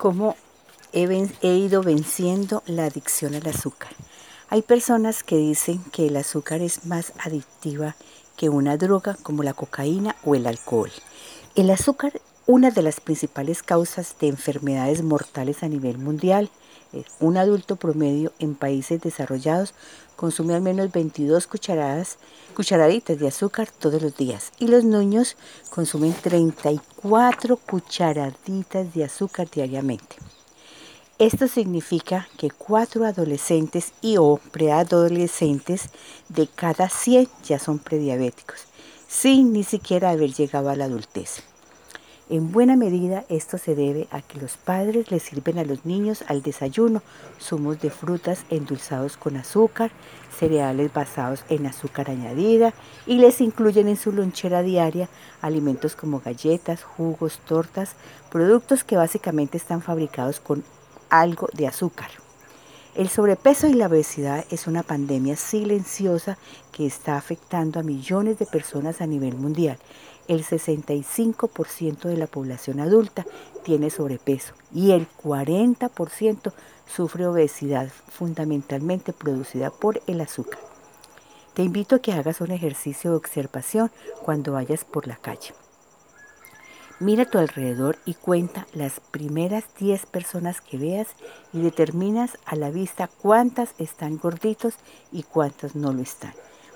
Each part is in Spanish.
cómo he, ido venciendo la adicción al azúcar. Hay personas que dicen que el azúcar es más adictiva que una droga como la cocaína o el alcohol. El azúcar, una de las principales causas de enfermedades mortales a nivel mundial, un adulto promedio en países desarrollados consume al menos 22 cucharadas, cucharaditas de azúcar todos los días y los niños consumen 34 cucharaditas de azúcar diariamente. Esto significa que cuatro adolescentes y o preadolescentes de cada 100 ya son prediabéticos, sin ni siquiera haber llegado a la adultez. En buena medida esto se debe a que los padres les sirven a los niños al desayuno zumos de frutas endulzados con azúcar, cereales basados en azúcar añadida y les incluyen en su lonchera diaria alimentos como galletas, jugos, tortas, productos que básicamente están fabricados con algo de azúcar. El sobrepeso y la obesidad es una pandemia silenciosa que está afectando a millones de personas a nivel mundial el 65% de la población adulta tiene sobrepeso y el 40% sufre obesidad fundamentalmente producida por el azúcar. Te invito a que hagas un ejercicio de observación cuando vayas por la calle. Mira a tu alrededor y cuenta las primeras 10 personas que veas y determinas a la vista cuántas están gorditos y cuántas no lo están.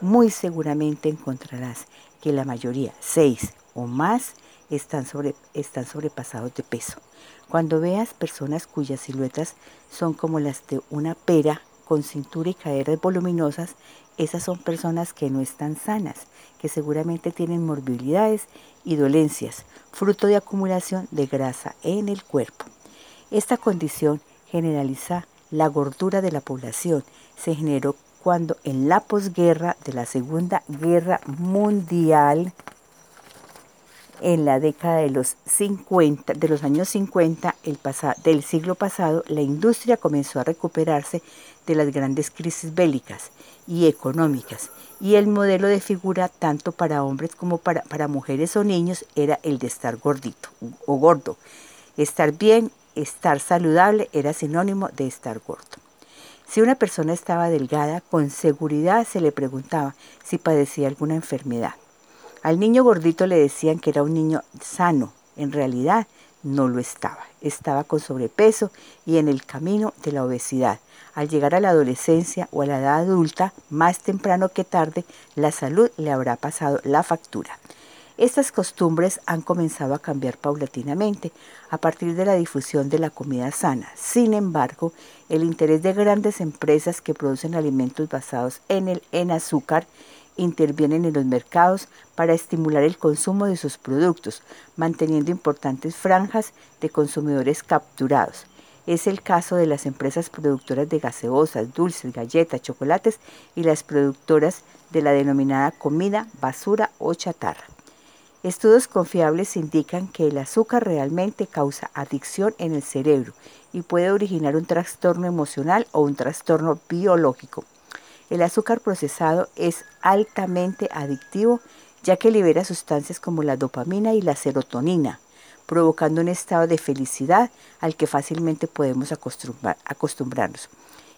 Muy seguramente encontrarás que la mayoría, seis o más, están, sobre, están sobrepasados de peso. Cuando veas personas cuyas siluetas son como las de una pera con cintura y caderas voluminosas, esas son personas que no están sanas, que seguramente tienen morbilidades y dolencias, fruto de acumulación de grasa en el cuerpo. Esta condición generaliza la gordura de la población. Se generó cuando en la posguerra de la Segunda Guerra Mundial, en la década de los 50, de los años 50 el del siglo pasado, la industria comenzó a recuperarse de las grandes crisis bélicas y económicas, y el modelo de figura tanto para hombres como para, para mujeres o niños era el de estar gordito o gordo. Estar bien, estar saludable era sinónimo de estar gordo. Si una persona estaba delgada, con seguridad se le preguntaba si padecía alguna enfermedad. Al niño gordito le decían que era un niño sano. En realidad no lo estaba. Estaba con sobrepeso y en el camino de la obesidad. Al llegar a la adolescencia o a la edad adulta, más temprano que tarde, la salud le habrá pasado la factura. Estas costumbres han comenzado a cambiar paulatinamente a partir de la difusión de la comida sana. Sin embargo, el interés de grandes empresas que producen alimentos basados en el en azúcar intervienen en los mercados para estimular el consumo de sus productos, manteniendo importantes franjas de consumidores capturados. Es el caso de las empresas productoras de gaseosas, dulces, galletas, chocolates y las productoras de la denominada comida basura o chatarra. Estudios confiables indican que el azúcar realmente causa adicción en el cerebro y puede originar un trastorno emocional o un trastorno biológico. El azúcar procesado es altamente adictivo ya que libera sustancias como la dopamina y la serotonina, provocando un estado de felicidad al que fácilmente podemos acostumbrarnos.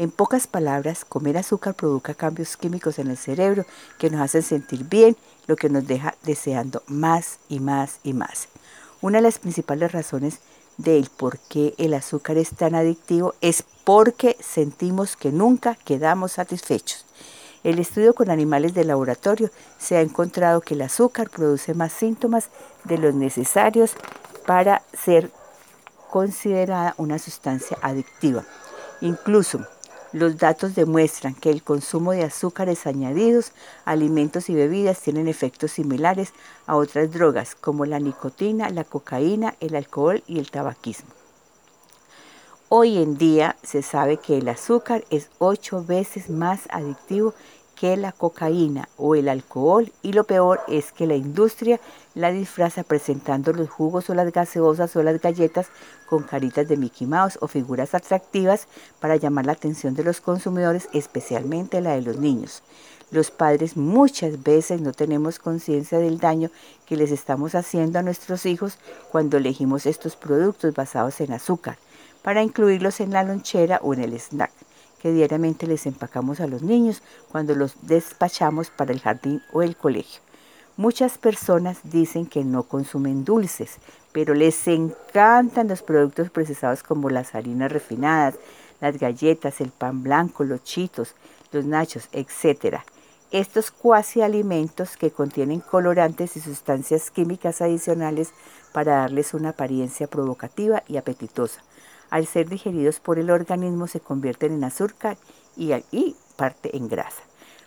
En pocas palabras, comer azúcar provoca cambios químicos en el cerebro que nos hacen sentir bien, lo que nos deja deseando más y más y más. Una de las principales razones del por qué el azúcar es tan adictivo es porque sentimos que nunca quedamos satisfechos. El estudio con animales de laboratorio se ha encontrado que el azúcar produce más síntomas de los necesarios para ser considerada una sustancia adictiva. Incluso los datos demuestran que el consumo de azúcares añadidos, alimentos y bebidas tienen efectos similares a otras drogas como la nicotina, la cocaína, el alcohol y el tabaquismo. Hoy en día se sabe que el azúcar es ocho veces más adictivo que la cocaína o el alcohol y lo peor es que la industria la disfraza presentando los jugos o las gaseosas o las galletas con caritas de Mickey Mouse o figuras atractivas para llamar la atención de los consumidores, especialmente la de los niños. Los padres muchas veces no tenemos conciencia del daño que les estamos haciendo a nuestros hijos cuando elegimos estos productos basados en azúcar para incluirlos en la lonchera o en el snack que diariamente les empacamos a los niños cuando los despachamos para el jardín o el colegio. Muchas personas dicen que no consumen dulces, pero les encantan los productos procesados como las harinas refinadas, las galletas, el pan blanco, los chitos, los nachos, etc. Estos cuasi alimentos que contienen colorantes y sustancias químicas adicionales para darles una apariencia provocativa y apetitosa. Al ser digeridos por el organismo se convierten en azúcar y, y parte en grasa.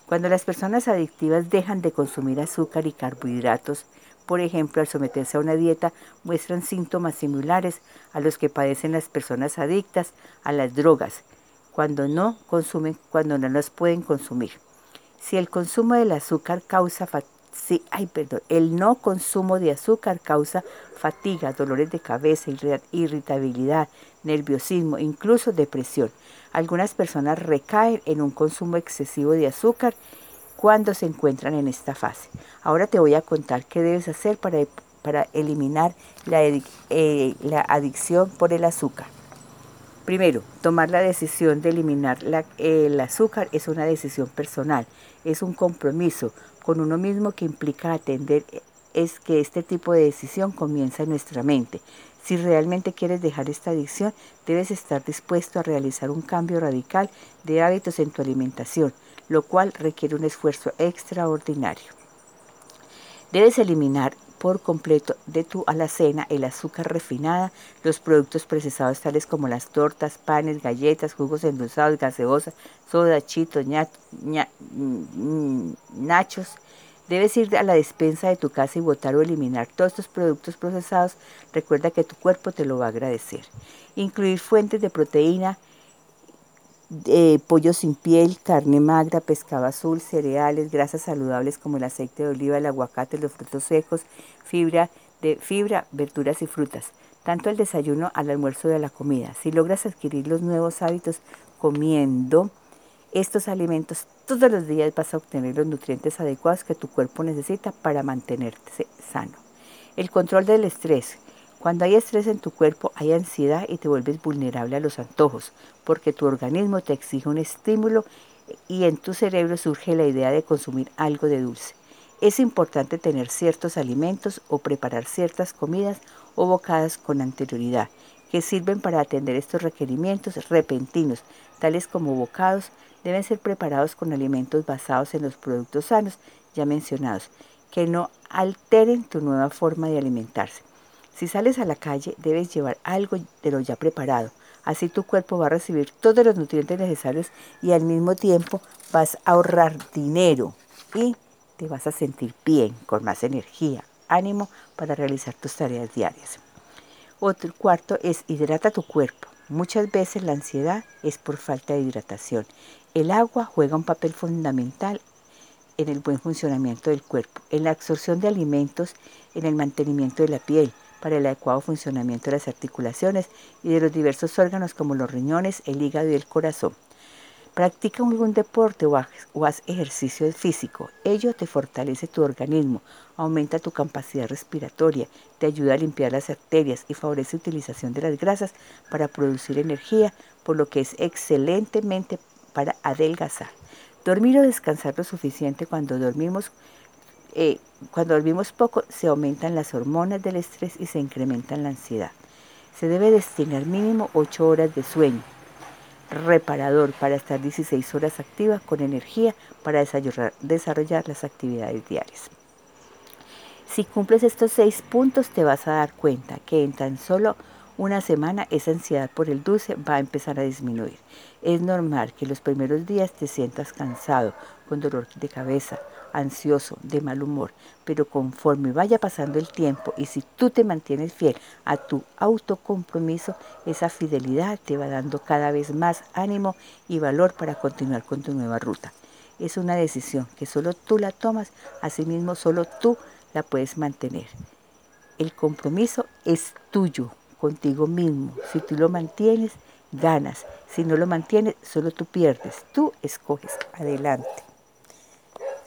Cuando las personas adictivas dejan de consumir azúcar y carbohidratos, por ejemplo, al someterse a una dieta, muestran síntomas similares a los que padecen las personas adictas a las drogas, cuando no consumen, cuando no las pueden consumir. Si el consumo del azúcar causa sí, ay, perdón, el no consumo de azúcar causa fatiga, dolores de cabeza, irritabilidad, nerviosismo, incluso depresión. Algunas personas recaen en un consumo excesivo de azúcar cuando se encuentran en esta fase. Ahora te voy a contar qué debes hacer para, para eliminar la, eh, la adicción por el azúcar. Primero, tomar la decisión de eliminar el azúcar es una decisión personal, es un compromiso con uno mismo que implica atender es que este tipo de decisión comienza en nuestra mente. Si realmente quieres dejar esta adicción, debes estar dispuesto a realizar un cambio radical de hábitos en tu alimentación, lo cual requiere un esfuerzo extraordinario. Debes eliminar por completo de tu alacena el azúcar refinada, los productos procesados tales como las tortas, panes, galletas, jugos endulzados, gaseosa, soda, chitos, mm, nachos. Debes ir a la despensa de tu casa y botar o eliminar todos estos productos procesados. Recuerda que tu cuerpo te lo va a agradecer. Incluir fuentes de proteína, pollo sin piel, carne magra, pescado azul, cereales, grasas saludables como el aceite de oliva, el aguacate, los frutos secos, fibra, de fibra, verduras y frutas, tanto el desayuno al almuerzo de la comida. Si logras adquirir los nuevos hábitos comiendo estos alimentos todos los días vas a obtener los nutrientes adecuados que tu cuerpo necesita para mantenerte sano. El control del estrés. Cuando hay estrés en tu cuerpo, hay ansiedad y te vuelves vulnerable a los antojos, porque tu organismo te exige un estímulo y en tu cerebro surge la idea de consumir algo de dulce. Es importante tener ciertos alimentos o preparar ciertas comidas o bocadas con anterioridad, que sirven para atender estos requerimientos repentinos, tales como bocados, deben ser preparados con alimentos basados en los productos sanos ya mencionados, que no alteren tu nueva forma de alimentarse. Si sales a la calle, debes llevar algo de lo ya preparado. Así tu cuerpo va a recibir todos los nutrientes necesarios y al mismo tiempo vas a ahorrar dinero y te vas a sentir bien, con más energía, ánimo para realizar tus tareas diarias. Otro cuarto es hidrata tu cuerpo. Muchas veces la ansiedad es por falta de hidratación. El agua juega un papel fundamental en el buen funcionamiento del cuerpo, en la absorción de alimentos, en el mantenimiento de la piel, para el adecuado funcionamiento de las articulaciones y de los diversos órganos como los riñones, el hígado y el corazón. Practica algún deporte o haz, ejercicio físico. Ello te fortalece tu organismo, aumenta tu capacidad respiratoria, te ayuda a limpiar las arterias y favorece la utilización de las grasas para producir energía, por lo que es excelentemente para adelgazar. Dormir o descansar lo suficiente cuando dormimos eh, cuando dormimos poco se aumentan las hormonas del estrés y se incrementa la ansiedad. Se debe destinar mínimo 8 horas de sueño reparador para estar 16 horas activas con energía para desarrollar, las actividades diarias. Si cumples estos seis puntos te vas a dar cuenta que en tan solo una semana esa ansiedad por el dulce va a empezar a disminuir. Es normal que los primeros días te sientas cansado, con dolor de cabeza, ansioso, de mal humor, pero conforme vaya pasando el tiempo y si tú te mantienes fiel a tu autocompromiso, esa fidelidad te va dando cada vez más ánimo y valor para continuar con tu nueva ruta. Es una decisión que solo tú la tomas, asimismo solo tú la puedes mantener. El compromiso es tuyo, contigo mismo. Si tú lo mantienes, ganas. Si no lo mantienes, solo tú pierdes. Tú escoges. Adelante.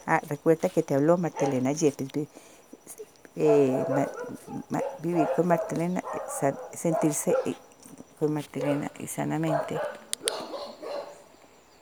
Ah, recuerda que te habló Martelena Yepes. Eh, vivir con Martelena, sentirse con Martelena y sanamente.